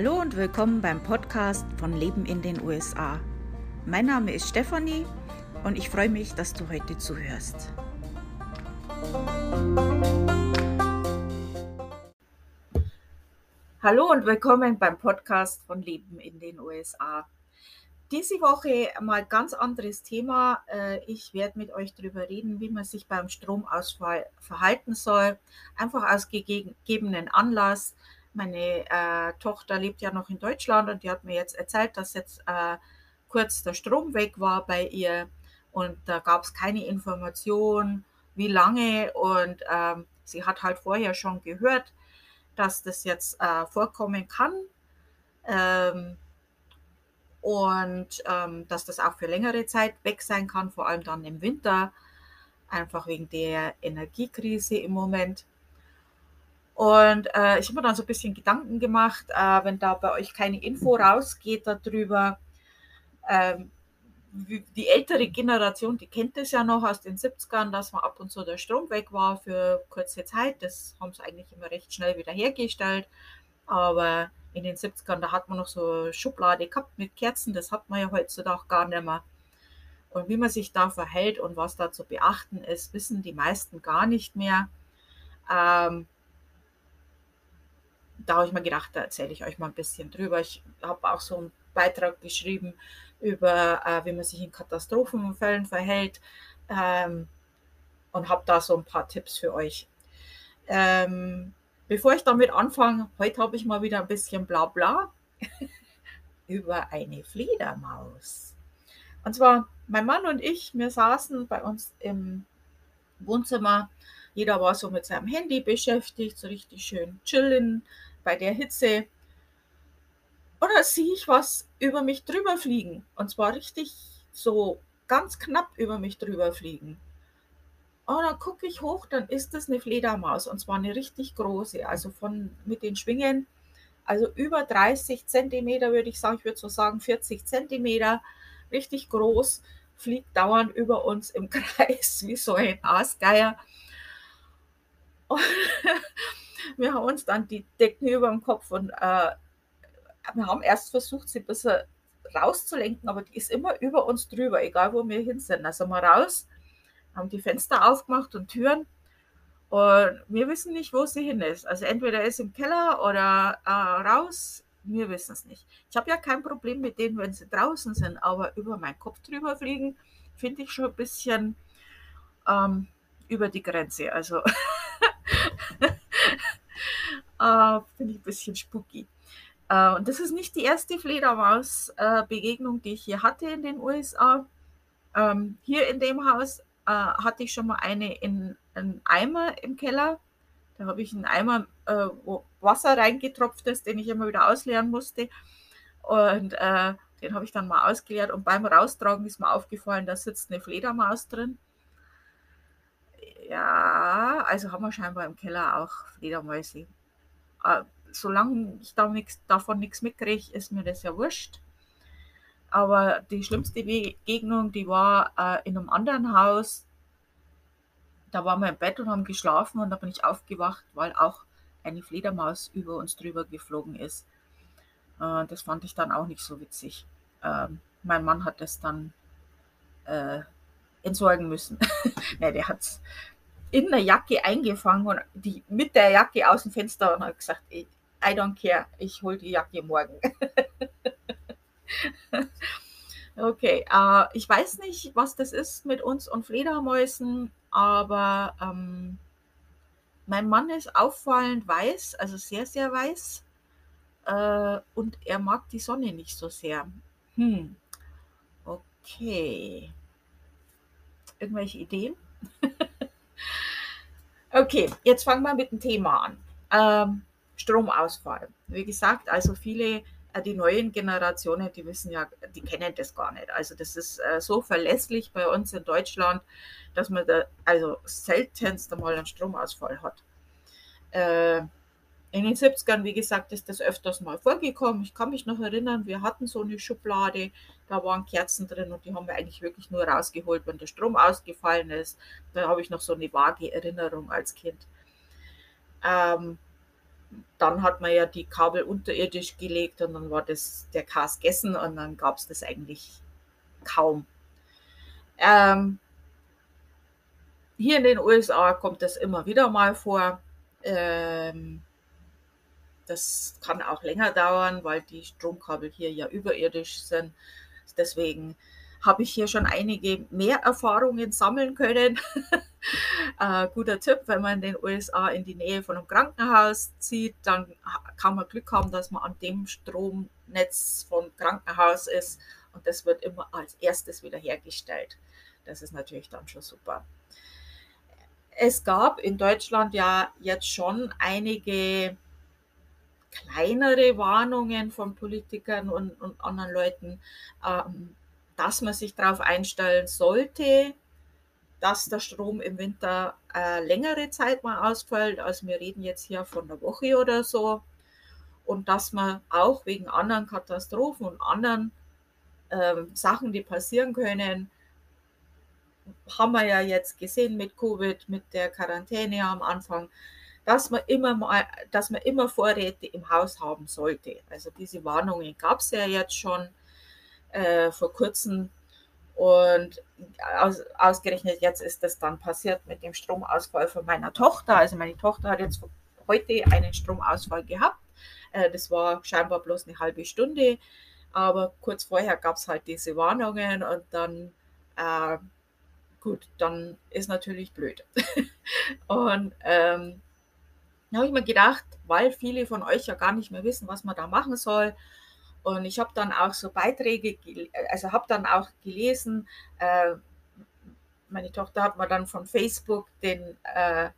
Hallo und willkommen beim Podcast von Leben in den USA. Mein Name ist Stefanie und ich freue mich, dass du heute zuhörst. Hallo und willkommen beim Podcast von Leben in den USA. Diese Woche mal ganz anderes Thema. Äh, ich werde mit euch darüber reden, wie man sich beim Stromausfall verhalten soll. Einfach aus gegebenen Anlass. Meine äh, Tochter lebt ja noch in Deutschland und die hat mir jetzt erzählt, dass jetzt äh, kurz der Strom weg war bei ihr. Und da gab es keine Information, wie lange. Und ähm, sie hat halt vorher schon gehört, dass das jetzt äh, vorkommen kann. Ähm, und ähm, dass das auch für längere Zeit weg sein kann, vor allem dann im Winter, einfach wegen der Energiekrise im Moment. Und äh, ich habe mir dann so ein bisschen Gedanken gemacht, äh, wenn da bei euch keine Info rausgeht darüber, ähm, die ältere Generation, die kennt das ja noch aus den 70ern, dass man ab und zu der Strom weg war für kurze Zeit. Das haben sie eigentlich immer recht schnell wieder hergestellt. Aber in den 70ern, da hat man noch so Schublade gehabt mit Kerzen, das hat man ja heutzutage gar nicht mehr. Und wie man sich da verhält und was da zu beachten ist, wissen die meisten gar nicht mehr. Ähm, da habe ich mir gedacht, da erzähle ich euch mal ein bisschen drüber. Ich habe auch so einen Beitrag geschrieben über, äh, wie man sich in Katastrophenfällen verhält ähm, und habe da so ein paar Tipps für euch. Ähm, bevor ich damit anfange, heute habe ich mal wieder ein bisschen Blabla über eine Fledermaus. Und zwar, mein Mann und ich, wir saßen bei uns im Wohnzimmer. Jeder war so mit seinem Handy beschäftigt, so richtig schön chillen, bei der Hitze. Oder sehe ich was über mich drüber fliegen. Und zwar richtig so ganz knapp über mich drüber fliegen. Und dann gucke ich hoch, dann ist das eine Fledermaus. Und zwar eine richtig große. Also von mit den Schwingen, also über 30 Zentimeter würde ich sagen, ich würde so sagen 40 Zentimeter, richtig groß, fliegt dauernd über uns im Kreis wie so ein Aasgeier. Und wir haben uns dann die Decken über dem Kopf und äh, wir haben erst versucht, sie ein bisschen rauszulenken, aber die ist immer über uns drüber, egal wo wir hin sind. Also mal raus, haben die Fenster aufgemacht und Türen und wir wissen nicht, wo sie hin ist. Also entweder ist im Keller oder äh, raus, wir wissen es nicht. Ich habe ja kein Problem mit denen, wenn sie draußen sind, aber über meinen Kopf drüber fliegen, finde ich schon ein bisschen ähm, über die Grenze. Also äh, Finde ich ein bisschen spooky. Äh, und das ist nicht die erste Fledermaus-Begegnung, die ich hier hatte in den USA. Ähm, hier in dem Haus äh, hatte ich schon mal eine in einen Eimer im Keller. Da habe ich einen Eimer, äh, wo Wasser reingetropft ist, den ich immer wieder ausleeren musste. Und äh, den habe ich dann mal ausgeleert und beim Raustragen ist mir aufgefallen, da sitzt eine Fledermaus drin. Ja, also haben wir scheinbar im Keller auch Fledermäuse. Äh, solange ich da nix, davon nichts mitkriege, ist mir das ja wurscht. Aber die schlimmste Begegnung, die war äh, in einem anderen Haus. Da waren wir im Bett und haben geschlafen und da bin ich aufgewacht, weil auch eine Fledermaus über uns drüber geflogen ist. Äh, das fand ich dann auch nicht so witzig. Ähm, mein Mann hat das dann äh, entsorgen müssen. ne, der hat es in der Jacke eingefangen und die mit der Jacke aus dem Fenster und hat gesagt, I don't care, ich hole die Jacke morgen. okay, äh, ich weiß nicht, was das ist mit uns und Fledermäusen, aber ähm, mein Mann ist auffallend weiß, also sehr, sehr weiß. Äh, und er mag die Sonne nicht so sehr. Hm. Okay. Irgendwelche Ideen? Okay, jetzt fangen wir mit dem Thema an. Ähm, Stromausfall. Wie gesagt, also viele, äh, die neuen Generationen, die wissen ja, die kennen das gar nicht. Also das ist äh, so verlässlich bei uns in Deutschland, dass man da also seltenst einmal einen Stromausfall hat. Äh, in den 70ern, wie gesagt, ist das öfters mal vorgekommen. Ich kann mich noch erinnern, wir hatten so eine Schublade, da waren Kerzen drin und die haben wir eigentlich wirklich nur rausgeholt, wenn der Strom ausgefallen ist. Da habe ich noch so eine vage Erinnerung als Kind. Ähm, dann hat man ja die Kabel unterirdisch gelegt und dann war das der Kas gegessen und dann gab es das eigentlich kaum. Ähm, hier in den USA kommt das immer wieder mal vor. Ähm, das kann auch länger dauern, weil die Stromkabel hier ja überirdisch sind. Deswegen habe ich hier schon einige mehr Erfahrungen sammeln können. äh, guter Tipp, wenn man in den USA in die Nähe von einem Krankenhaus zieht, dann kann man Glück haben, dass man an dem Stromnetz vom Krankenhaus ist und das wird immer als erstes wiederhergestellt. Das ist natürlich dann schon super. Es gab in Deutschland ja jetzt schon einige kleinere Warnungen von Politikern und, und anderen Leuten, ähm, dass man sich darauf einstellen sollte, dass der Strom im Winter äh, längere Zeit mal ausfällt. Also wir reden jetzt hier von einer Woche oder so. Und dass man auch wegen anderen Katastrophen und anderen ähm, Sachen, die passieren können, haben wir ja jetzt gesehen mit Covid, mit der Quarantäne am Anfang, dass man immer mal, dass man immer Vorräte im Haus haben sollte. Also diese Warnungen gab es ja jetzt schon äh, vor kurzem. Und aus, ausgerechnet jetzt ist das dann passiert mit dem Stromausfall von meiner Tochter. Also meine Tochter hat jetzt heute einen Stromausfall gehabt. Äh, das war scheinbar bloß eine halbe Stunde. Aber kurz vorher gab es halt diese Warnungen und dann, äh, gut, dann ist natürlich blöd. und ähm, habe ich mir gedacht, weil viele von euch ja gar nicht mehr wissen, was man da machen soll, und ich habe dann auch so Beiträge, also habe dann auch gelesen, äh, meine Tochter hat mir dann von Facebook den, äh,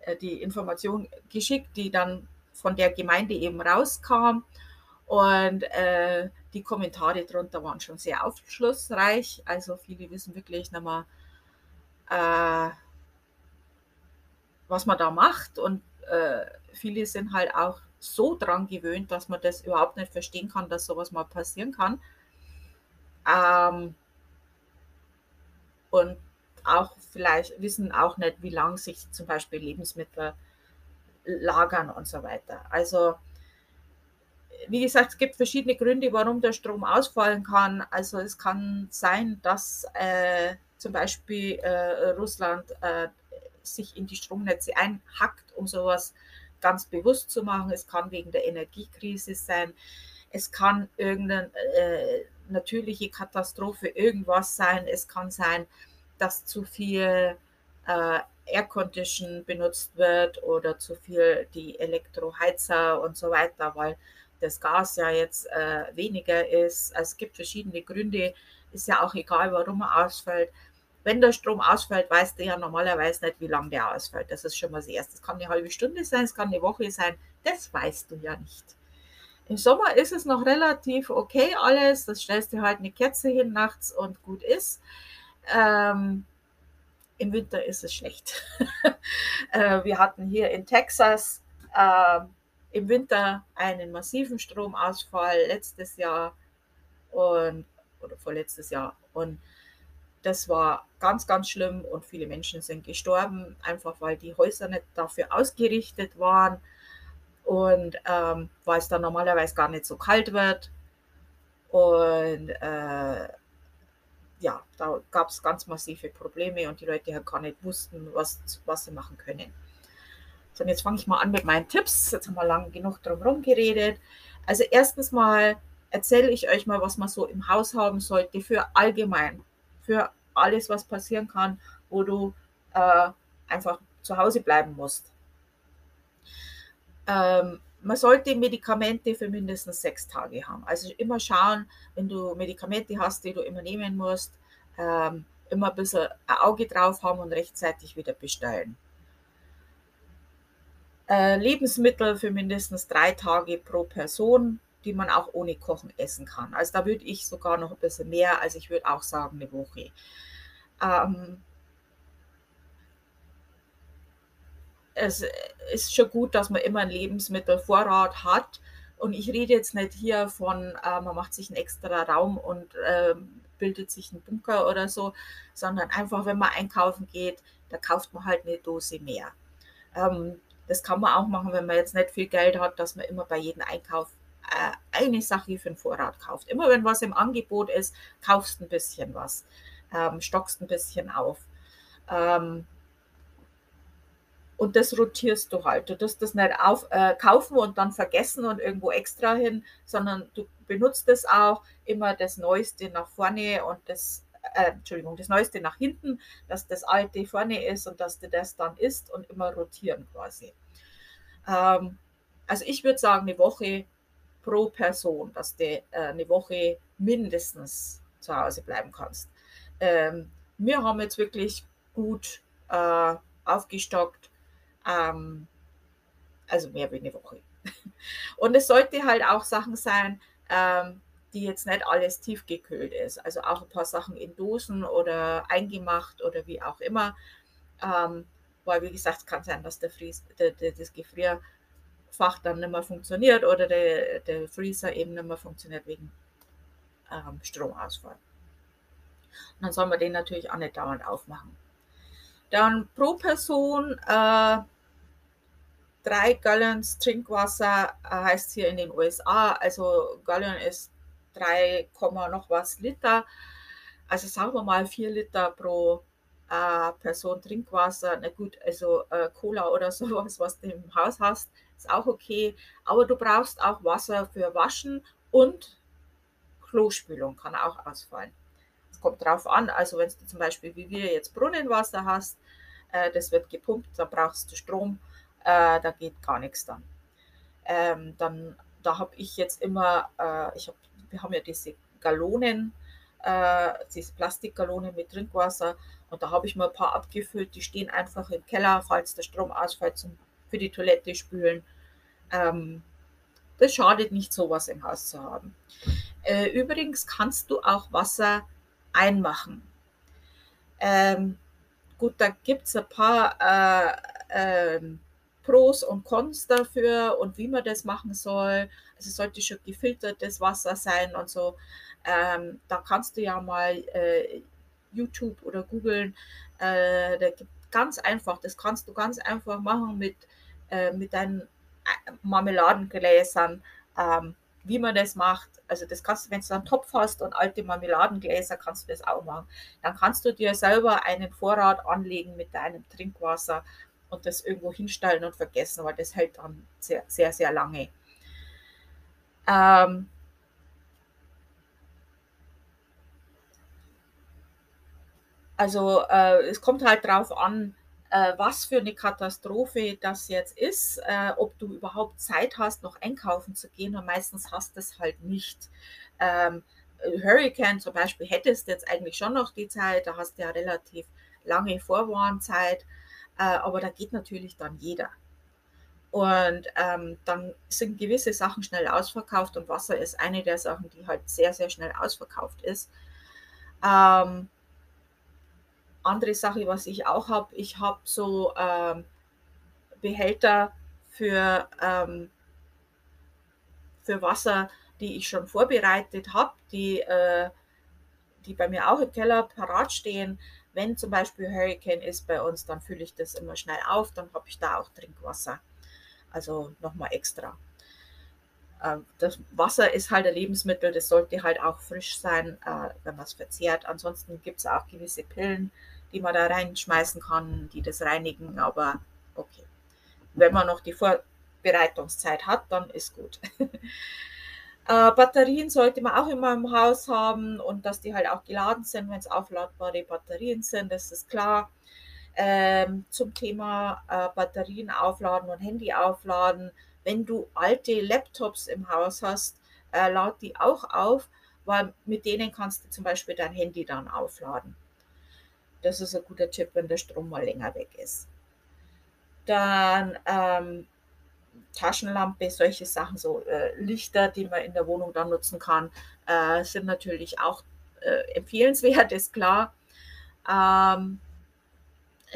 äh, die Information geschickt, die dann von der Gemeinde eben rauskam. Und äh, die Kommentare darunter waren schon sehr aufschlussreich. Also viele wissen wirklich mehr, äh, was man da macht. Und äh, viele sind halt auch so dran gewöhnt, dass man das überhaupt nicht verstehen kann, dass sowas mal passieren kann. Ähm, und auch vielleicht wissen auch nicht, wie lange sich zum Beispiel Lebensmittel lagern und so weiter. Also wie gesagt, es gibt verschiedene Gründe, warum der Strom ausfallen kann. Also es kann sein, dass äh, zum Beispiel äh, Russland äh, sich in die Stromnetze einhackt, um sowas ganz bewusst zu machen. Es kann wegen der Energiekrise sein. Es kann irgendeine äh, natürliche Katastrophe, irgendwas sein. Es kann sein, dass zu viel äh, Aircondition benutzt wird oder zu viel die Elektroheizer und so weiter, weil das Gas ja jetzt äh, weniger ist. Also es gibt verschiedene Gründe. Ist ja auch egal, warum er ausfällt wenn der Strom ausfällt, weißt du ja normalerweise nicht, wie lange der ausfällt. Das ist schon mal das Erste. Es kann eine halbe Stunde sein, es kann eine Woche sein. Das weißt du ja nicht. Im Sommer ist es noch relativ okay alles. Das stellst du halt eine Kerze hin nachts und gut ist. Ähm, Im Winter ist es schlecht. äh, wir hatten hier in Texas äh, im Winter einen massiven Stromausfall letztes Jahr und oder vorletztes Jahr. Und das war ganz, ganz schlimm und viele Menschen sind gestorben, einfach weil die Häuser nicht dafür ausgerichtet waren und ähm, weil es dann normalerweise gar nicht so kalt wird. Und äh, ja, da gab es ganz massive Probleme und die Leute halt gar nicht wussten, was, was sie machen können. So, und jetzt fange ich mal an mit meinen Tipps. Jetzt haben wir lang genug drum herum geredet. Also erstens mal erzähle ich euch mal, was man so im Haus haben sollte für allgemein, für alles, was passieren kann, wo du äh, einfach zu Hause bleiben musst. Ähm, man sollte Medikamente für mindestens sechs Tage haben. Also immer schauen, wenn du Medikamente hast, die du immer nehmen musst, ähm, immer ein bisschen ein Auge drauf haben und rechtzeitig wieder bestellen. Äh, Lebensmittel für mindestens drei Tage pro Person, die man auch ohne Kochen essen kann. Also da würde ich sogar noch ein bisschen mehr, also ich würde auch sagen eine Woche. Ähm, es ist schon gut, dass man immer einen Lebensmittelvorrat hat. Und ich rede jetzt nicht hier von, äh, man macht sich einen extra Raum und äh, bildet sich einen Bunker oder so, sondern einfach, wenn man einkaufen geht, da kauft man halt eine Dose mehr. Ähm, Das kann man auch machen, wenn man jetzt nicht viel Geld hat, dass man immer bei jedem Einkauf eine Sache für den Vorrat kauft. Immer wenn was im Angebot ist, kaufst ein bisschen was, ähm, stockst ein bisschen auf. Ähm, und das rotierst du halt. Du tust das nicht auf, äh, kaufen und dann vergessen und irgendwo extra hin, sondern du benutzt es auch immer das Neueste nach vorne und das, äh, Entschuldigung, das Neueste nach hinten, dass das Alte vorne ist und dass du das dann isst und immer rotieren quasi. Ähm, also ich würde sagen, eine Woche pro Person, dass du äh, eine Woche mindestens zu Hause bleiben kannst. Ähm, wir haben jetzt wirklich gut äh, aufgestockt ähm, also mehr wie eine Woche. Und es sollte halt auch Sachen sein, ähm, die jetzt nicht alles tiefgekühlt ist. Also auch ein paar Sachen in Dosen oder eingemacht oder wie auch immer. Ähm, weil, wie gesagt, es kann sein, dass der Fries, der, der, das Gefrierfach dann nicht mehr funktioniert oder der, der Freezer eben nicht mehr funktioniert wegen ähm, Stromausfall. Und dann soll man den natürlich auch nicht dauernd aufmachen. Dann pro Person äh, drei Gallons Trinkwasser äh, heißt hier in den USA. Also Gallon ist 3, noch was Liter. Also sagen wir mal 4 Liter pro äh, Person Trinkwasser. Na gut, also äh, Cola oder sowas, was du im Haus hast, ist auch okay. Aber du brauchst auch Wasser für Waschen und Klospülung kann auch ausfallen. Es kommt drauf an, also wenn du zum Beispiel wie wir jetzt Brunnenwasser hast, äh, das wird gepumpt, da brauchst du Strom äh, da geht gar nichts dann. Ähm, dann da habe ich jetzt immer, äh, ich hab, wir haben ja diese Gallonen, äh, diese Plastikgallonen mit Trinkwasser und da habe ich mal ein paar abgefüllt, die stehen einfach im Keller, falls der Strom ausfällt, zum, für die Toilette spülen. Ähm, das schadet nicht, sowas im Haus zu haben. Äh, übrigens kannst du auch Wasser einmachen. Ähm, gut, da gibt es ein paar äh, ähm, Pros und Cons dafür und wie man das machen soll. Also es sollte schon gefiltertes Wasser sein und so. Ähm, da kannst du ja mal äh, YouTube oder googeln. Äh, da gibt ganz einfach, das kannst du ganz einfach machen mit, äh, mit deinen äh, Marmeladengläsern. Ähm, wie man das macht. Also das kannst du, wenn du einen Topf hast und alte Marmeladengläser, kannst du das auch machen. Dann kannst du dir selber einen Vorrat anlegen mit deinem Trinkwasser und das irgendwo hinstellen und vergessen, weil das hält dann sehr, sehr, sehr lange. Ähm, also äh, es kommt halt darauf an, äh, was für eine Katastrophe das jetzt ist, äh, ob du überhaupt Zeit hast, noch einkaufen zu gehen und meistens hast du es halt nicht. Ähm, Hurricane zum Beispiel hättest jetzt eigentlich schon noch die Zeit, da hast du ja relativ lange Vorwarnzeit. Äh, aber da geht natürlich dann jeder. Und ähm, dann sind gewisse Sachen schnell ausverkauft und Wasser ist eine der Sachen, die halt sehr, sehr schnell ausverkauft ist. Ähm, andere Sache, was ich auch habe, ich habe so ähm, Behälter für, ähm, für Wasser, die ich schon vorbereitet habe, die, äh, die bei mir auch im Keller parat stehen wenn zum Beispiel Hurricane ist bei uns, dann fülle ich das immer schnell auf, dann habe ich da auch Trinkwasser. Also nochmal extra. Ähm, das Wasser ist halt ein Lebensmittel, das sollte halt auch frisch sein, äh, wenn man es verzehrt. Ansonsten gibt es auch gewisse Pillen, die man da reinschmeißen kann, die das reinigen, aber okay. Wenn man noch die Vorbereitungszeit hat, dann ist gut. Äh, Batterien sollte man auch immer im Haus haben und dass die halt auch geladen sind, wenn es aufladbare Batterien sind, das ist klar. Ähm, zum Thema äh, Batterien aufladen und Handy aufladen. Wenn du alte Laptops im Haus hast, äh, lad die auch auf, weil mit denen kannst du zum Beispiel dein Handy dann aufladen. Das ist ein guter Tipp, wenn der Strom mal länger weg ist. Dann ähm, Taschenlampe, solche Sachen, so äh, Lichter, die man in der Wohnung dann nutzen kann, äh, sind natürlich auch äh, empfehlenswert, ist klar. Ähm,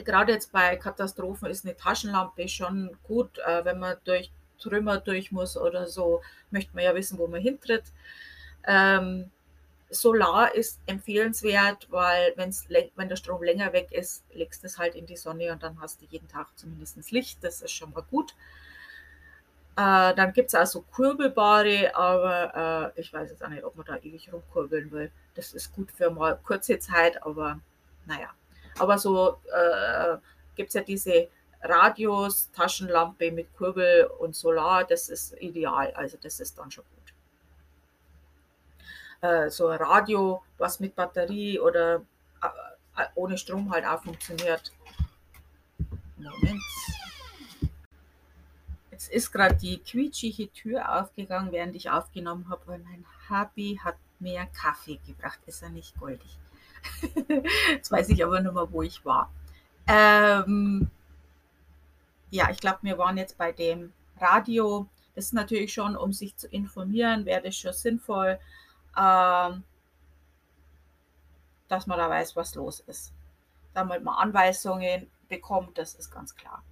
Gerade jetzt bei Katastrophen ist eine Taschenlampe schon gut, äh, wenn man durch Trümmer durch muss oder so, möchte man ja wissen, wo man hintritt. Ähm, Solar ist empfehlenswert, weil wenn's, wenn der Strom länger weg ist, legst du es halt in die Sonne und dann hast du jeden Tag zumindest Licht. Das ist schon mal gut. Äh, dann gibt es auch so kurbelbare, aber äh, ich weiß jetzt auch nicht, ob man da ewig rumkurbeln will. Das ist gut für mal kurze Zeit, aber naja. Aber so äh, gibt es ja diese Radios, Taschenlampe mit Kurbel und Solar, das ist ideal. Also das ist dann schon gut. Äh, so ein Radio, was mit Batterie oder äh, ohne Strom halt auch funktioniert. Moment. Jetzt ist gerade die quietschige Tür aufgegangen, während ich aufgenommen habe, weil mein Hubby hat mehr Kaffee gebracht. Ist er nicht goldig? Jetzt weiß ich aber nur mal, wo ich war. Ähm, ja, ich glaube, wir waren jetzt bei dem Radio. Das ist natürlich schon, um sich zu informieren, wäre das schon sinnvoll, ähm, dass man da weiß, was los ist. Damit man Anweisungen bekommt, das ist ganz klar.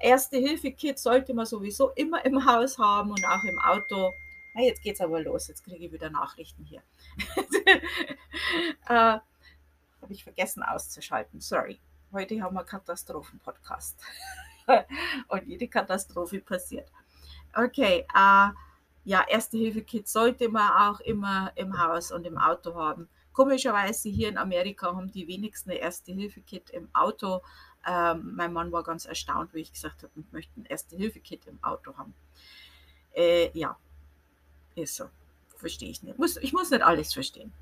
Erste-Hilfe-Kit sollte man sowieso immer im Haus haben und auch im Auto. Na, jetzt geht's aber los. Jetzt kriege ich wieder Nachrichten hier. äh, Habe ich vergessen auszuschalten. Sorry. Heute haben wir Katastrophen-Podcast. und jede Katastrophe passiert. Okay, äh, ja, Erste-Hilfe-Kit sollte man auch immer im Haus und im Auto haben. Komischerweise hier in Amerika haben die wenigsten Erste-Hilfe-Kit im Auto. Ähm, mein Mann war ganz erstaunt, wie ich gesagt habe, ich möchte ein Erste-Hilfe-Kit im Auto haben. Äh, ja, ist so. Verstehe ich nicht. Muss, ich muss nicht alles verstehen.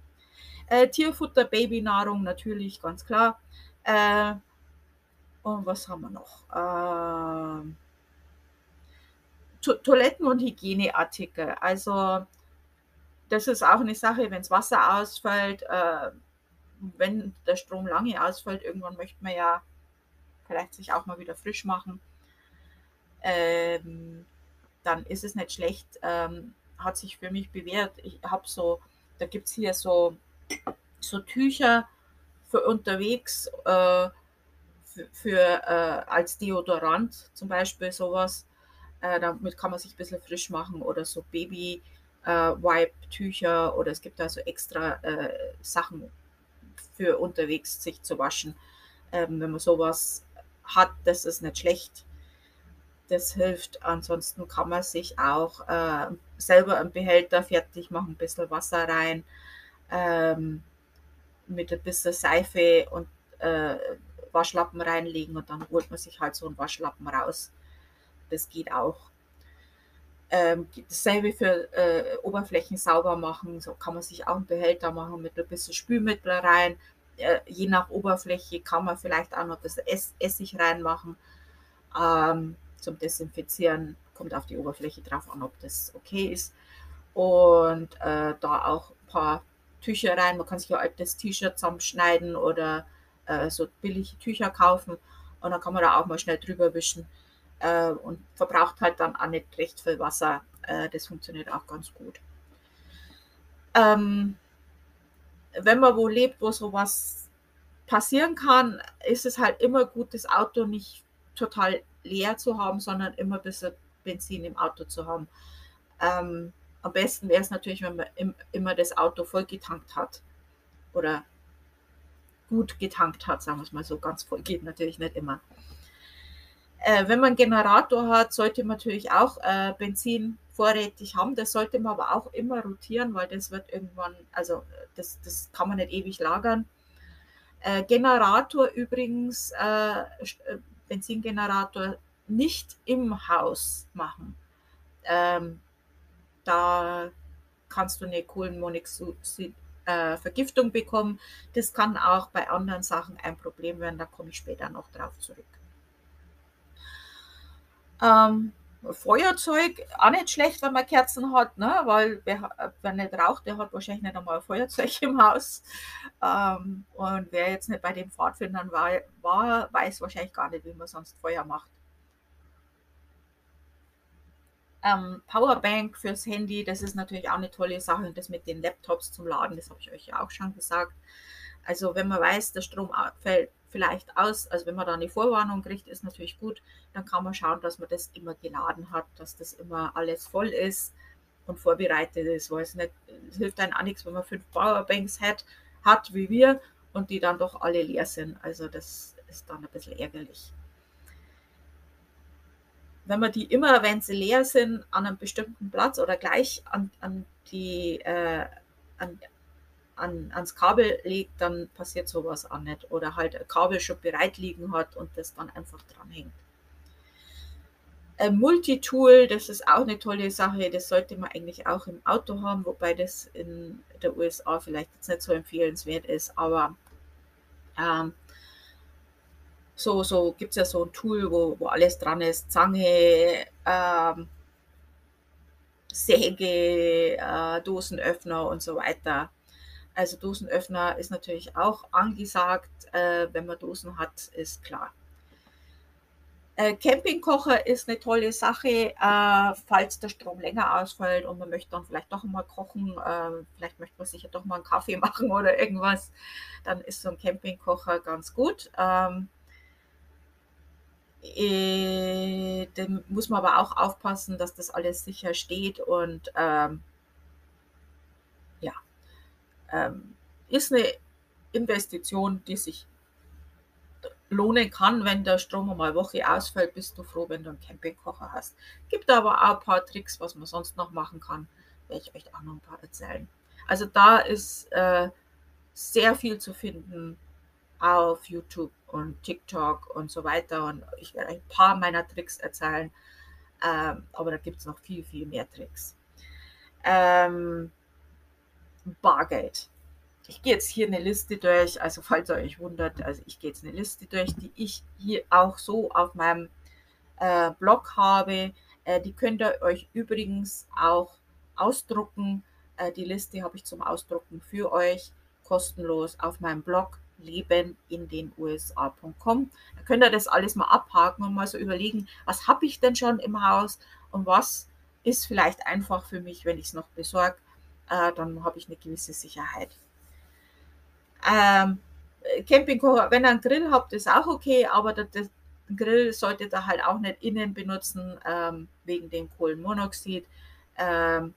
Äh, Tierfutter, Babynahrung, natürlich, ganz klar. Äh, und was haben wir noch? Äh, to Toiletten- und Hygieneartikel. Also das ist auch eine Sache, wenn das Wasser ausfällt, äh, wenn der Strom lange ausfällt, irgendwann möchte man ja vielleicht sich auch mal wieder frisch machen, ähm, dann ist es nicht schlecht. Ähm, hat sich für mich bewährt. Ich habe so, da gibt es hier so, so Tücher für unterwegs, äh, für, für äh, als Deodorant zum Beispiel sowas. Äh, damit kann man sich ein bisschen frisch machen oder so Baby äh, oder es gibt da so extra äh, Sachen für unterwegs sich zu waschen. Ähm, wenn man sowas hat, das ist nicht schlecht. Das hilft. Ansonsten kann man sich auch äh, selber einen Behälter fertig machen, ein bisschen Wasser rein, ähm, mit ein bisschen Seife und äh, Waschlappen reinlegen und dann holt man sich halt so einen Waschlappen raus. Das geht auch. Ähm, dasselbe für äh, Oberflächen sauber machen. So kann man sich auch einen Behälter machen mit ein bisschen Spülmittel rein, äh, je nach Oberfläche kann man vielleicht auch noch das Ess Essig reinmachen ähm, zum Desinfizieren. Kommt auf die Oberfläche drauf an, ob das okay ist. Und äh, da auch ein paar Tücher rein. Man kann sich ein altes T-Shirt zusammenschneiden oder äh, so billige Tücher kaufen. Und dann kann man da auch mal schnell drüber wischen äh, und verbraucht halt dann auch nicht recht viel Wasser. Äh, das funktioniert auch ganz gut. Ähm, wenn man wo lebt, wo sowas passieren kann, ist es halt immer gut, das Auto nicht total leer zu haben, sondern immer ein bisschen Benzin im Auto zu haben. Ähm, am besten wäre es natürlich, wenn man im, immer das Auto voll getankt hat oder gut getankt hat, sagen wir es mal so. Ganz voll geht natürlich nicht immer. Äh, wenn man einen Generator hat, sollte man natürlich auch äh, Benzin vorrätig haben. Das sollte man aber auch immer rotieren, weil das wird irgendwann, also das, das kann man nicht ewig lagern. Äh, Generator übrigens, äh, äh Benzingenerator nicht im Haus machen. Ähm, da kannst du eine Kohlenmonoxid-Vergiftung äh, bekommen. Das kann auch bei anderen Sachen ein Problem werden, da komme ich später noch drauf zurück. Ähm, Feuerzeug auch nicht schlecht, wenn man Kerzen hat, ne? weil wer, wer nicht raucht, der hat wahrscheinlich nicht einmal ein Feuerzeug im Haus. Ähm, und wer jetzt nicht bei den Pfadfindern war, war, weiß wahrscheinlich gar nicht, wie man sonst Feuer macht. Ähm, Powerbank fürs Handy, das ist natürlich auch eine tolle Sache. Und das mit den Laptops zum Laden, das habe ich euch ja auch schon gesagt. Also wenn man weiß, der Strom fällt, vielleicht aus, also wenn man da eine Vorwarnung kriegt, ist natürlich gut, dann kann man schauen, dass man das immer geladen hat, dass das immer alles voll ist. und vorbereitet ist, weil es nicht, es hilft einem auch nichts, wenn man fünf Powerbanks hat, hat wie wir und die dann doch alle leer sind. Also das ist dann ein bisschen ärgerlich. Wenn man die immer, wenn sie leer sind, an einem bestimmten Platz oder gleich an, an die, äh, an, an, ans Kabel legt, dann passiert sowas auch nicht. Oder halt ein Kabel schon bereit liegen hat und das dann einfach dranhängt. Ein Multitool, das ist auch eine tolle Sache, das sollte man eigentlich auch im Auto haben, wobei das in der USA vielleicht jetzt nicht so empfehlenswert ist, aber ähm, so, so gibt es ja so ein Tool, wo, wo alles dran ist, Zange, ähm, Säge, äh, Dosenöffner und so weiter. Also Dosenöffner ist natürlich auch angesagt, äh, wenn man Dosen hat, ist klar. Äh, Campingkocher ist eine tolle Sache, äh, falls der Strom länger ausfällt und man möchte dann vielleicht doch mal kochen, äh, vielleicht möchte man sich ja doch mal einen Kaffee machen oder irgendwas, dann ist so ein Campingkocher ganz gut. Ähm, äh, dann muss man aber auch aufpassen, dass das alles sicher steht und ähm, ja, ähm, ist eine Investition, die sich lohnen kann, wenn der Strom mal Woche ausfällt, bist du froh, wenn du einen Campingkocher hast. Gibt aber auch ein paar Tricks, was man sonst noch machen kann, werde ich euch auch noch ein paar erzählen. Also da ist äh, sehr viel zu finden auf YouTube und TikTok und so weiter. Und ich werde ein paar meiner Tricks erzählen. Ähm, aber da gibt es noch viel, viel mehr Tricks. Ähm, Bargeld ich gehe jetzt hier eine Liste durch, also falls ihr euch wundert, also ich gehe jetzt eine Liste durch, die ich hier auch so auf meinem äh, Blog habe. Äh, die könnt ihr euch übrigens auch ausdrucken. Äh, die Liste habe ich zum Ausdrucken für euch kostenlos auf meinem Blog lebenindenusa.com. Da könnt ihr das alles mal abhaken und mal so überlegen, was habe ich denn schon im Haus und was ist vielleicht einfach für mich, wenn ich es noch besorge, äh, dann habe ich eine gewisse Sicherheit. Ähm, Campingkocher, wenn ihr einen Grill habt, ist auch okay, aber das, das Grill solltet ihr halt auch nicht innen benutzen, ähm, wegen dem Kohlenmonoxid. Ähm,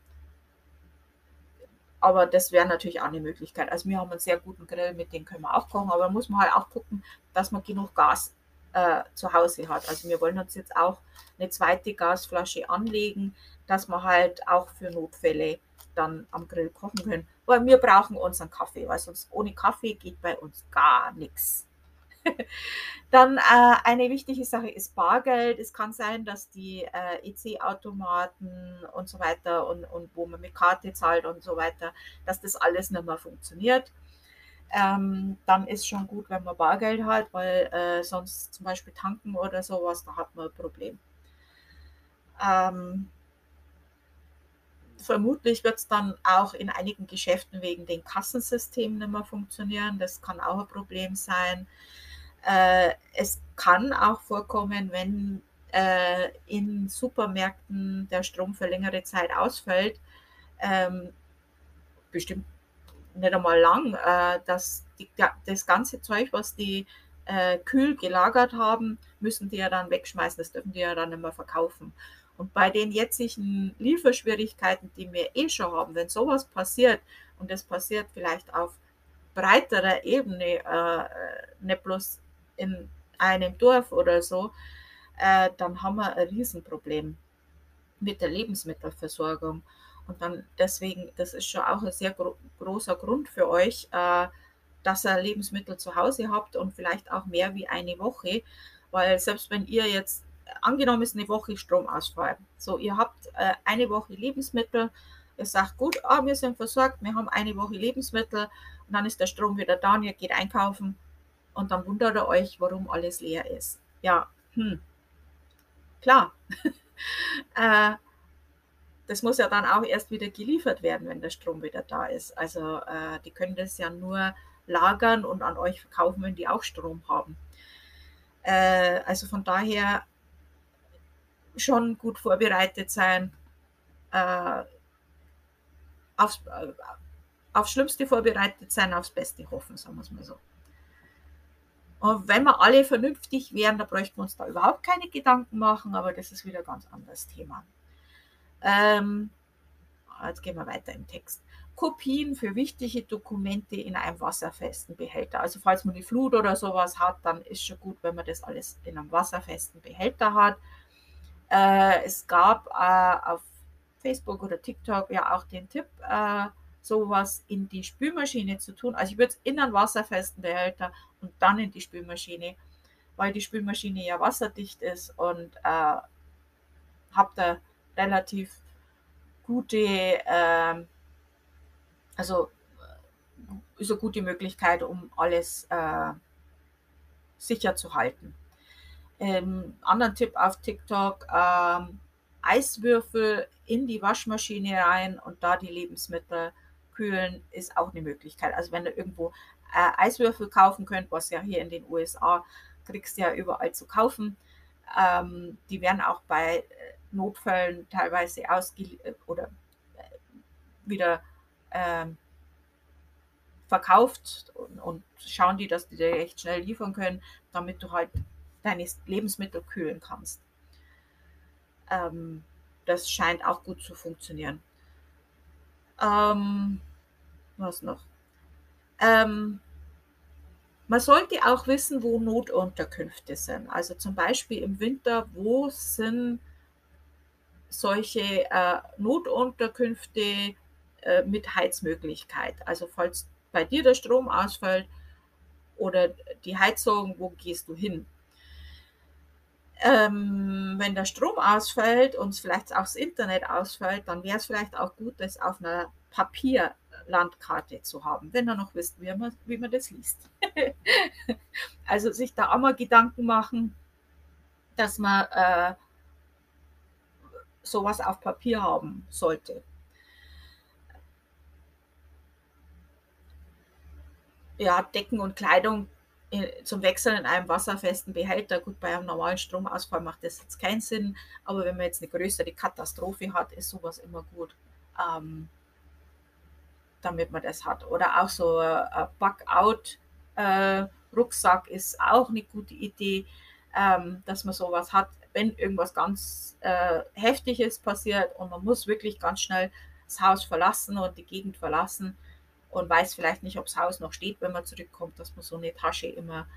aber das wäre natürlich auch eine Möglichkeit. Also wir haben einen sehr guten Grill, mit dem können wir auch kochen, aber muss man halt auch gucken, dass man genug Gas äh, zu Hause hat. Also wir wollen uns jetzt auch eine zweite Gasflasche anlegen, dass man halt auch für Notfälle dann am Grill kochen können. Weil wir brauchen unseren Kaffee, weil sonst ohne Kaffee geht bei uns gar nichts. Dann äh, eine wichtige Sache ist Bargeld. Es kann sein, dass die äh, EC-Automaten und so weiter und, und wo man mit Karte zahlt und so weiter, dass das alles nicht mehr funktioniert. Ähm, dann ist schon gut, wenn man Bargeld hat, weil äh, sonst zum Beispiel tanken oder sowas, da hat man ein Problem. Ähm, vermutlich wird es dann auch in einigen Geschäften wegen den Kassensystemen nicht mehr funktionieren. Das kann auch ein Problem sein. Äh, es kann auch vorkommen, wenn äh, in Supermärkten der Strom für längere Zeit ausfällt, ähm, bestimmt nicht einmal lang, äh, dass die, das ganze Zeug, was die äh, kühl gelagert haben, müssen die ja dann wegschmeißen. Das dürfen die ja dann nicht mehr verkaufen. Und bei den jetzigen Lieferschwierigkeiten, die wir eh schon haben, wenn sowas passiert und es passiert vielleicht auf breiterer Ebene, äh, nicht bloß in einem Dorf oder so, äh, dann haben wir ein Riesenproblem mit der Lebensmittelversorgung. Und dann deswegen, das ist schon auch ein sehr gro großer Grund für euch, äh, dass ihr Lebensmittel zu Hause habt und vielleicht auch mehr wie eine Woche, weil selbst wenn ihr jetzt angenommen ist eine Woche Stromausfall. So, ihr habt äh, eine Woche Lebensmittel. Ihr sagt, gut, ah, wir sind versorgt, wir haben eine Woche Lebensmittel und dann ist der Strom wieder da und ihr geht einkaufen und dann wundert ihr euch, warum alles leer ist. Ja, hm. klar. äh, das muss ja dann auch erst wieder geliefert werden, wenn der Strom wieder da ist. Also äh, die können das ja nur lagern und an euch verkaufen, wenn die auch Strom haben. Äh, also von daher schon gut vorbereitet sein, äh, aufs, äh, aufs Schlimmste vorbereitet sein, aufs Beste hoffen, sagen wir es mal so. Und wenn wir alle vernünftig wären, da bräuchten wir uns da überhaupt keine Gedanken machen, aber das ist wieder ein ganz anderes Thema. Ähm, jetzt gehen wir weiter im Text. Kopien für wichtige Dokumente in einem wasserfesten Behälter. Also falls man die Flut oder sowas hat, dann ist schon gut, wenn man das alles in einem wasserfesten Behälter hat. Äh, es gab äh, auf Facebook oder TikTok ja auch den Tipp, äh, sowas in die Spülmaschine zu tun. Also ich würde es in einen wasserfesten Behälter und dann in die Spülmaschine, weil die Spülmaschine ja wasserdicht ist und äh, habe da relativ gute, äh, also ist eine gute Möglichkeit, um alles äh, sicher zu halten. Ähm, anderen Tipp auf TikTok, ähm, Eiswürfel in die Waschmaschine rein und da die Lebensmittel kühlen, ist auch eine Möglichkeit. Also wenn ihr irgendwo äh, Eiswürfel kaufen könnt, was ja hier in den USA kriegst ja überall zu kaufen, ähm, die werden auch bei äh, Notfällen teilweise ausge äh, oder äh, wieder ähm, verkauft und, und, schauen die, dass die dir recht schnell liefern können, damit du halt deine Lebensmittel kühlen kannst. Ähm, das scheint auch gut zu funktionieren. Ähm, was noch? Ähm, man sollte auch wissen, wo Notunterkünfte sind. Also zum Beispiel im Winter, wo sind solche äh, Notunterkünfte äh, mit Heizmöglichkeit. Also falls bei dir der Strom ausfällt oder die Heizung, wo gehst du hin? Ähm, wenn der Strom ausfällt und vielleicht auch das Internet ausfällt, dann wäre es vielleicht auch gut, das auf einer Papierlandkarte zu haben, wenn ihr noch wisst, wie man, wie man das liest. also sich da auch mal Gedanken machen, dass man äh, sowas auf Papier haben sollte. Ja, Decken und Kleidung zum Wechseln in einem wasserfesten Behälter. Gut, bei einem normalen Stromausfall macht das jetzt keinen Sinn, aber wenn man jetzt eine größere Katastrophe hat, ist sowas immer gut, ähm, damit man das hat. Oder auch so ein Bug-out-Rucksack äh, ist auch eine gute Idee, ähm, dass man sowas hat, wenn irgendwas ganz äh, Heftiges passiert und man muss wirklich ganz schnell das Haus verlassen und die Gegend verlassen und weiß vielleicht nicht, ob das Haus noch steht, wenn man zurückkommt, dass man so eine Tasche immer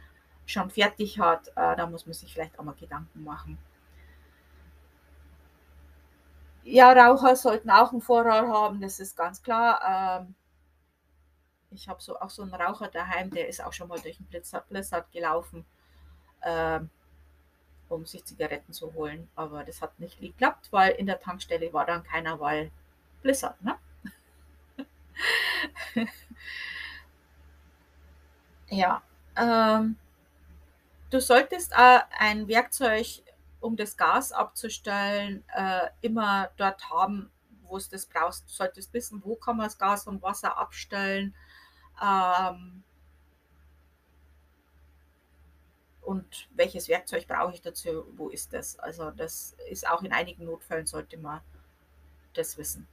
schon fertig hat. Äh, da muss man sich vielleicht auch mal Gedanken machen. Ja, Raucher sollten auch einen Vorrat haben, das ist ganz klar. Ähm, ich habe so, auch so einen Raucher daheim, der ist auch schon mal durch den Blizzard, Blizzard gelaufen. Ähm, um sich Zigaretten zu holen. Aber das hat nicht geklappt, weil in der Tankstelle war dann keiner, weil Blizzard, ne? ja. Ähm, du solltest äh, ein Werkzeug, um das Gas abzustellen, äh, immer dort haben, wo es das brauchst. Du solltest wissen, wo kann man das Gas und Wasser abstellen. Ähm, und welches Werkzeug brauche ich dazu, wo ist das? Also das ist auch in einigen Notfällen sollte man das wissen.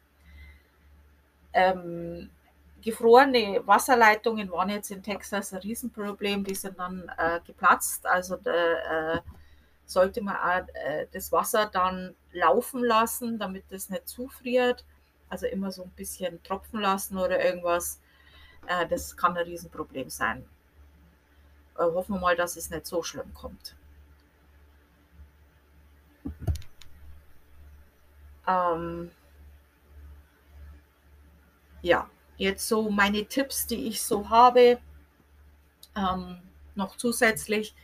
Ähm, gefrorene Wasserleitungen waren jetzt in Texas ein Riesenproblem, die sind dann äh, geplatzt. Also da äh, sollte man auch, äh, das Wasser dann laufen lassen, damit das nicht zufriert. Also immer so ein bisschen tropfen lassen oder irgendwas. Äh, das kann ein Riesenproblem sein. Äh, hoffen wir mal, dass es nicht so schlimm kommt. Ähm, ja, jetzt so meine Tipps, die ich so habe, ähm, noch zusätzlich.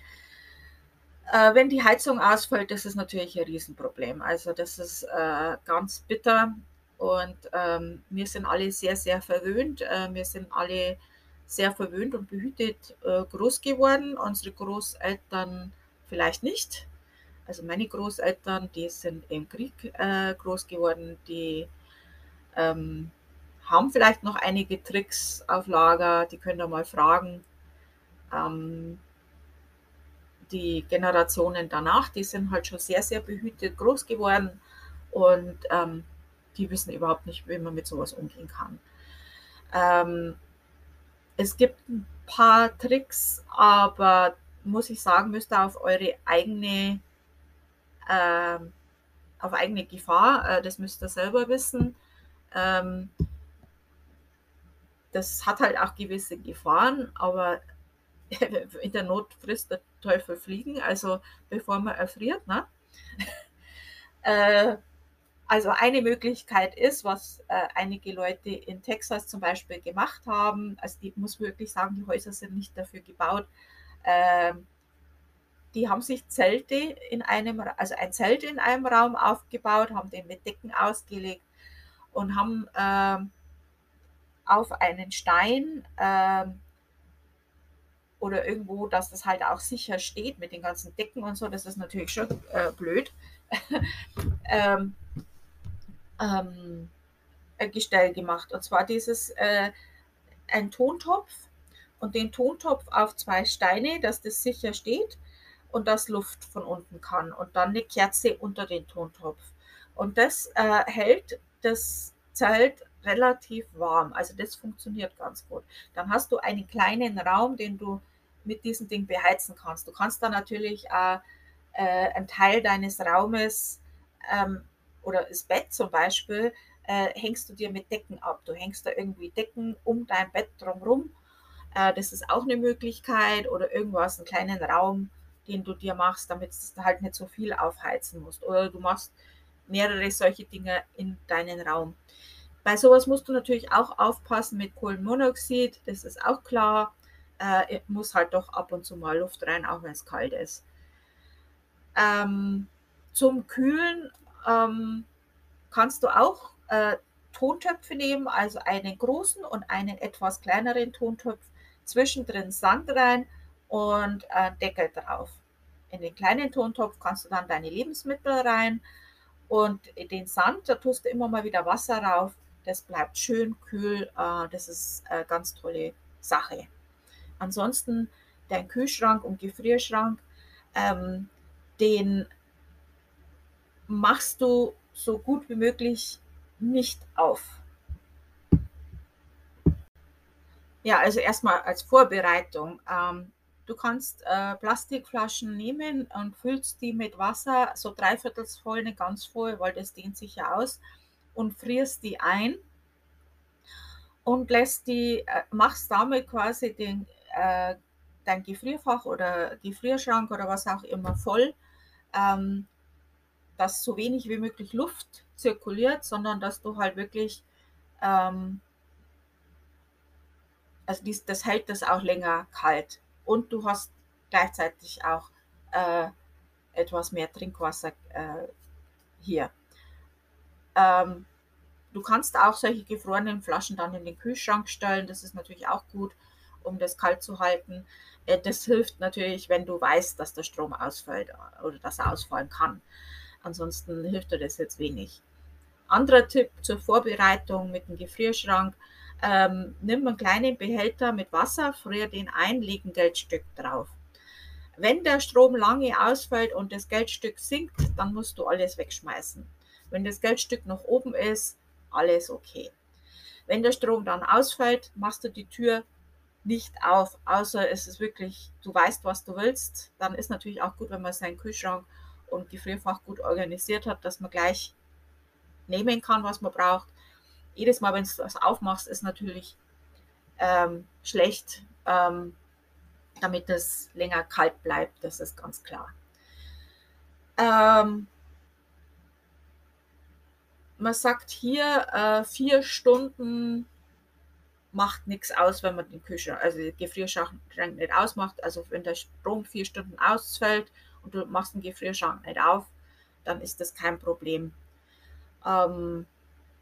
Äh, wenn die Heizung ausfällt, das ist natürlich ein Riesenproblem. Also das ist äh, ganz bitter und ähm, wir sind alle sehr, sehr verwöhnt. Äh, wir sind alle sehr verwöhnt und behütet äh, groß geworden. Unsere Großeltern vielleicht nicht. Also meine Großeltern, die sind im Krieg äh, groß geworden, die ähm, haben vielleicht noch einige Tricks auf Lager, die könnt ihr mal fragen. Ähm, die Generationen danach, die sind halt schon sehr, sehr behütet groß geworden und ähm, die wissen überhaupt nicht, wie man mit sowas umgehen kann. Ähm, es gibt ein paar Tricks, aber muss ich sagen, müsst ihr auf eure eigene, äh, auf eigene Gefahr, äh, das müsst ihr selber wissen. Ähm, das hat halt auch gewisse Gefahren, aber in der Not frisst der Teufel Fliegen, also bevor man erfriert. Ne? äh, also eine Möglichkeit ist, was äh, einige Leute in Texas zum Beispiel gemacht haben, also die muss wirklich sagen, die Häuser sind nicht dafür gebaut. Äh, die haben sich Zelte in einem, also ein Zelt in einem Raum aufgebaut, haben den mit Decken ausgelegt und haben äh, auf einen Stein äh, oder irgendwo, dass das halt auch sicher steht mit den ganzen Decken und so, das ist natürlich schon äh, blöd. ähm, ähm, Gestell gemacht. Und zwar dieses äh, ein Tontopf und den Tontopf auf zwei Steine, dass das sicher steht und dass Luft von unten kann. Und dann eine Kerze unter den Tontopf. Und das äh, hält das Zelt relativ warm. Also das funktioniert ganz gut. Dann hast du einen kleinen Raum, den du mit diesem Ding beheizen kannst. Du kannst da natürlich äh, äh, einen Teil deines Raumes ähm, oder das Bett zum Beispiel, äh, hängst du dir mit Decken ab. Du hängst da irgendwie Decken um dein Bett drumherum. Äh, das ist auch eine Möglichkeit. Oder irgendwas, einen kleinen Raum, den du dir machst, damit du halt nicht so viel aufheizen musst. Oder du machst mehrere solche Dinge in deinen Raum. Bei sowas musst du natürlich auch aufpassen mit Kohlenmonoxid, das ist auch klar. Äh, muss halt doch ab und zu mal Luft rein, auch wenn es kalt ist. Ähm, zum Kühlen ähm, kannst du auch äh, Tontöpfe nehmen, also einen großen und einen etwas kleineren Tontopf, zwischendrin Sand rein und äh, Deckel drauf. In den kleinen Tontopf kannst du dann deine Lebensmittel rein und den Sand, da tust du immer mal wieder Wasser rauf. Das bleibt schön kühl. Äh, das ist eine ganz tolle Sache. Ansonsten dein Kühlschrank und Gefrierschrank, ähm, den machst du so gut wie möglich nicht auf. Ja, also erstmal als Vorbereitung. Ähm, du kannst äh, Plastikflaschen nehmen und füllst die mit Wasser, so dreiviertels voll, nicht ganz voll, weil das dehnt sich ja aus, und frierst die ein und lässt die, äh, machst damit quasi den, äh, dein Gefrierfach oder Gefrierschrank oder was auch immer voll. Ähm, dass so wenig wie möglich Luft zirkuliert, sondern dass du halt wirklich, ähm, also dies, das hält das auch länger kalt. Und du hast gleichzeitig auch äh, etwas mehr Trinkwasser äh, hier. Ähm, du kannst auch solche gefrorenen Flaschen dann in den Kühlschrank stellen. Das ist natürlich auch gut, um das kalt zu halten. Äh, das hilft natürlich, wenn du weißt, dass der Strom ausfällt oder dass er ausfallen kann. Ansonsten hilft dir das jetzt wenig. Anderer Tipp zur Vorbereitung mit dem Gefrierschrank. Ähm, nimm einen kleinen Behälter mit Wasser, frier den ein, leg ein Geldstück drauf. Wenn der Strom lange ausfällt und das Geldstück sinkt, dann musst du alles wegschmeißen. Wenn das Geldstück noch oben ist, alles okay. Wenn der Strom dann ausfällt, machst du die Tür nicht auf, außer es ist wirklich, du weißt, was du willst. Dann ist natürlich auch gut, wenn man seinen Kühlschrank und Gefrierfach gut organisiert hat, dass man gleich nehmen kann, was man braucht. Jedes Mal, wenn du das aufmachst, ist natürlich ähm, schlecht, ähm, damit es länger kalt bleibt, das ist ganz klar. Ähm, man sagt hier, äh, vier Stunden macht nichts aus, wenn man den Kühlschrank, also den Gefrierschrank nicht ausmacht. Also wenn der Strom vier Stunden ausfällt und du machst den Gefrierschrank nicht auf, dann ist das kein Problem. Ähm,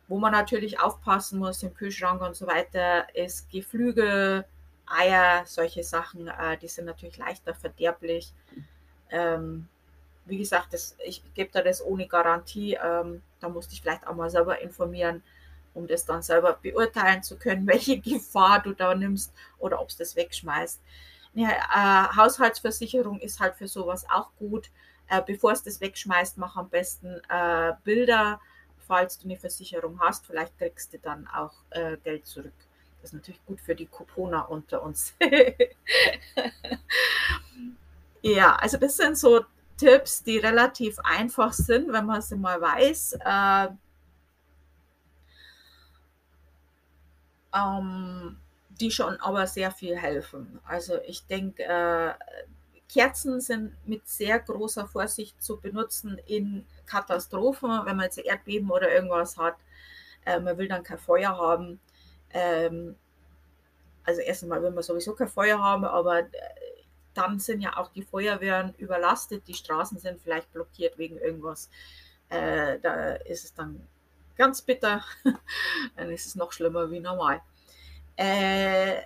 wo man natürlich aufpassen muss im Kühlschrank und so weiter, ist Geflügel, Eier, solche Sachen, äh, die sind natürlich leichter verderblich. Ähm, wie gesagt, das, ich gebe da das ohne Garantie. Ähm, da musste ich vielleicht auch mal selber informieren, um das dann selber beurteilen zu können, welche Gefahr du da nimmst oder ob es das wegschmeißt. Eine äh, Haushaltsversicherung ist halt für sowas auch gut. Äh, bevor es das wegschmeißt, mach am besten äh, Bilder, falls du eine Versicherung hast. Vielleicht kriegst du dann auch äh, Geld zurück. Das ist natürlich gut für die Couponer unter uns. ja, also das sind so Tipps, die relativ einfach sind, wenn man sie mal weiß. Äh, ähm, die schon aber sehr viel helfen. Also ich denke, äh, Kerzen sind mit sehr großer Vorsicht zu benutzen in Katastrophen, wenn man jetzt Erdbeben oder irgendwas hat. Äh, man will dann kein Feuer haben. Ähm, also erstens mal will man sowieso kein Feuer haben, aber äh, dann sind ja auch die Feuerwehren überlastet, die Straßen sind vielleicht blockiert wegen irgendwas. Äh, da ist es dann ganz bitter, dann ist es noch schlimmer wie normal. Äh,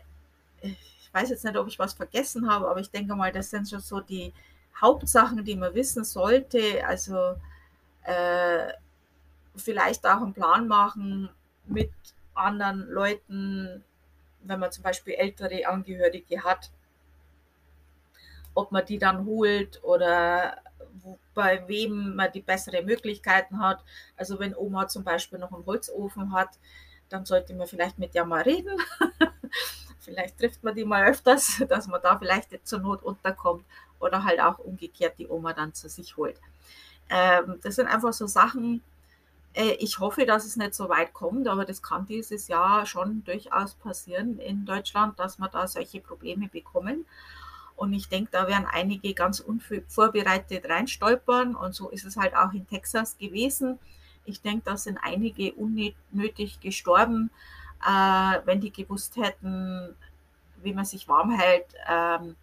ich weiß jetzt nicht, ob ich was vergessen habe, aber ich denke mal, das sind schon so die Hauptsachen, die man wissen sollte. Also äh, vielleicht auch einen Plan machen mit anderen Leuten, wenn man zum Beispiel ältere Angehörige hat, ob man die dann holt oder bei wem man die besseren Möglichkeiten hat. Also wenn Oma zum Beispiel noch einen Holzofen hat, dann sollte man vielleicht mit der mal reden. vielleicht trifft man die mal öfters, dass man da vielleicht zur Not unterkommt oder halt auch umgekehrt die Oma dann zu sich holt. Ähm, das sind einfach so Sachen, äh, ich hoffe, dass es nicht so weit kommt, aber das kann dieses Jahr schon durchaus passieren in Deutschland, dass wir da solche Probleme bekommen. Und ich denke, da werden einige ganz unvorbereitet reinstolpern. Und so ist es halt auch in Texas gewesen. Ich denke, da sind einige unnötig gestorben. Äh, wenn die gewusst hätten, wie man sich warm hält, ähm,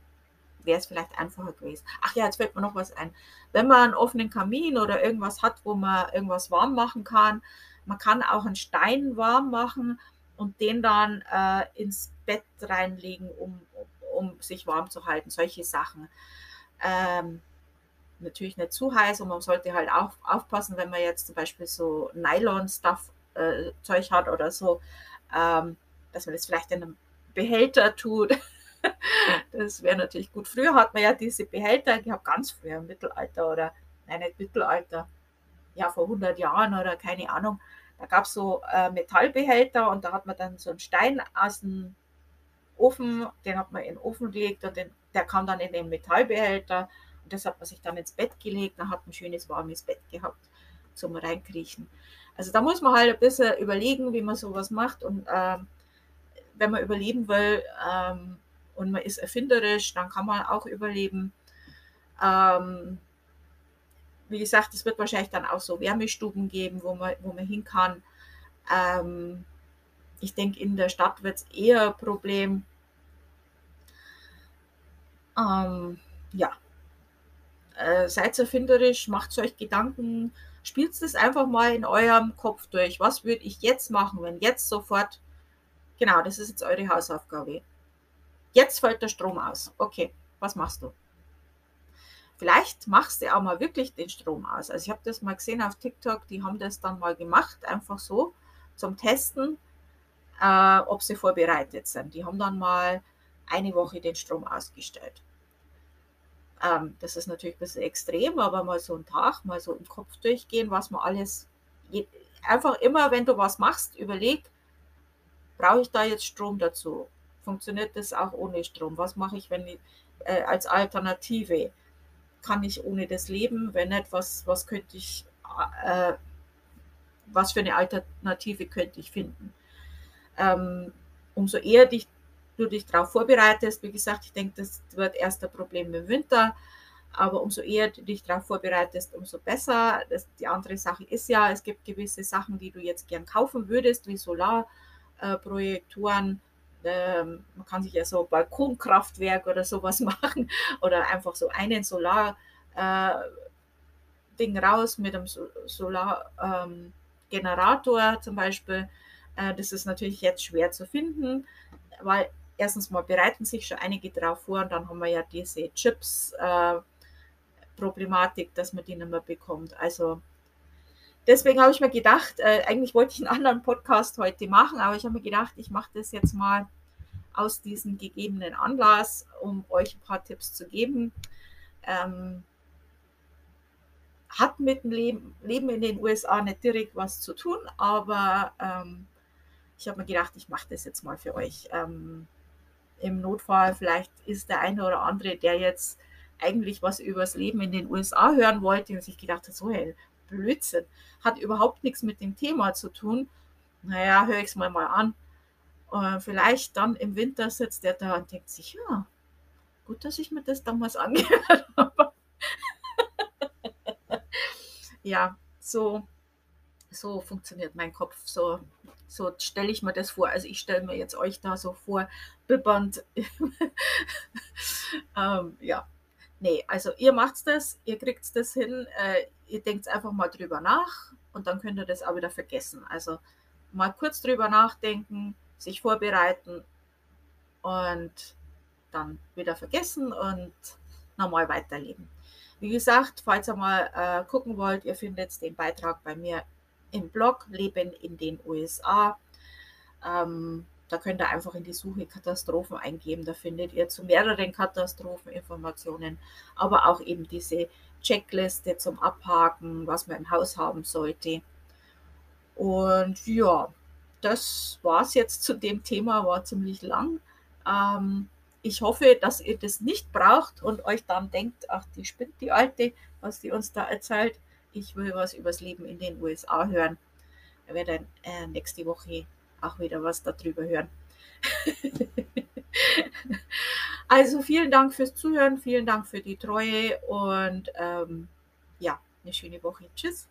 wäre es vielleicht einfacher gewesen. Ach ja, jetzt fällt mir noch was ein. Wenn man einen offenen Kamin oder irgendwas hat, wo man irgendwas warm machen kann, man kann auch einen Stein warm machen und den dann äh, ins Bett reinlegen, um, um sich warm zu halten. Solche Sachen. Ähm, natürlich nicht zu heiß und man sollte halt auch aufpassen, wenn man jetzt zum Beispiel so Nylon-Stuff-Zeug äh, hat oder so, ähm, dass man das vielleicht in einem Behälter tut das wäre natürlich gut. Früher hat man ja diese Behälter gehabt, ganz früher im Mittelalter oder, nein, nicht Mittelalter, ja, vor 100 Jahren oder keine Ahnung. Da gab es so äh, Metallbehälter und da hat man dann so einen Stein aus dem Ofen, den hat man in den Ofen gelegt und den, der kam dann in den Metallbehälter und das hat man sich dann ins Bett gelegt, dann hat ein schönes warmes Bett gehabt zum Reinkriechen. Also da muss man halt ein bisschen überlegen, wie man sowas macht und äh, wenn man überleben will, ähm, und man ist erfinderisch, dann kann man auch überleben. Ähm, wie gesagt, es wird wahrscheinlich dann auch so Wärmestuben geben, wo man, wo man hin kann. Ähm, ich denke, in der Stadt wird es eher ein Problem. Ähm, ja, äh, seid erfinderisch, macht euch Gedanken, spielt es einfach mal in eurem Kopf durch. Was würde ich jetzt machen, wenn jetzt sofort, genau, das ist jetzt eure Hausaufgabe. Jetzt fällt der Strom aus. Okay, was machst du? Vielleicht machst du auch mal wirklich den Strom aus. Also ich habe das mal gesehen auf TikTok, die haben das dann mal gemacht, einfach so zum Testen, äh, ob sie vorbereitet sind. Die haben dann mal eine Woche den Strom ausgestellt. Ähm, das ist natürlich ein bisschen extrem, aber mal so einen Tag, mal so im Kopf durchgehen, was man alles, einfach immer, wenn du was machst, überleg, brauche ich da jetzt Strom dazu? funktioniert das auch ohne Strom? Was mache ich, wenn ich, äh, als Alternative? Kann ich ohne das leben? Wenn nicht, was, was könnte ich, äh, was für eine Alternative könnte ich finden? Ähm, umso eher dich, du dich darauf vorbereitest, wie gesagt, ich denke, das wird erst ein Problem im Winter, aber umso eher du dich darauf vorbereitest, umso besser. Das, die andere Sache ist ja, es gibt gewisse Sachen, die du jetzt gern kaufen würdest, wie Solarprojektoren, ähm, man kann sich ja so Balkonkraftwerk oder sowas machen oder einfach so einen Solar äh, Ding raus mit einem Solargenerator ähm, zum Beispiel. Äh, das ist natürlich jetzt schwer zu finden, weil erstens mal bereiten sich schon einige drauf vor und dann haben wir ja diese Chips äh, dass man die nicht mehr bekommt. Also deswegen habe ich mir gedacht, äh, eigentlich wollte ich einen anderen Podcast heute machen, aber ich habe mir gedacht, ich mache das jetzt mal aus diesem gegebenen Anlass, um euch ein paar Tipps zu geben. Ähm, hat mit dem Leben, Leben, in den USA nicht direkt was zu tun, aber ähm, ich habe mir gedacht, ich mache das jetzt mal für euch. Ähm, Im Notfall, vielleicht ist der eine oder andere, der jetzt eigentlich was über das Leben in den USA hören wollte und sich gedacht hat, so hey, Blödsinn, hat überhaupt nichts mit dem Thema zu tun. Naja, höre ich es mal mal an. Und vielleicht dann im Winter sitzt er da und denkt sich, ja, gut, dass ich mir das damals angehört habe. ja, so, so funktioniert mein Kopf. So, so stelle ich mir das vor. Also ich stelle mir jetzt euch da so vor, bibbernd. ähm, ja, nee, also ihr macht das, ihr kriegt das hin, äh, ihr denkt einfach mal drüber nach und dann könnt ihr das auch wieder vergessen. Also mal kurz drüber nachdenken, sich vorbereiten und dann wieder vergessen und normal weiterleben. Wie gesagt, falls ihr mal äh, gucken wollt, ihr findet den Beitrag bei mir im Blog Leben in den USA. Ähm, da könnt ihr einfach in die Suche Katastrophen eingeben. Da findet ihr zu mehreren Katastrophen Informationen, aber auch eben diese Checkliste zum Abhaken, was man im Haus haben sollte. Und ja, das war es jetzt zu dem Thema, war ziemlich lang. Ähm, ich hoffe, dass ihr das nicht braucht und euch dann denkt, ach, die spinnt die Alte, was die uns da erzählt. Ich will was übers Leben in den USA hören. Ich werde äh, nächste Woche auch wieder was darüber hören. also vielen Dank fürs Zuhören, vielen Dank für die Treue und ähm, ja, eine schöne Woche. Tschüss.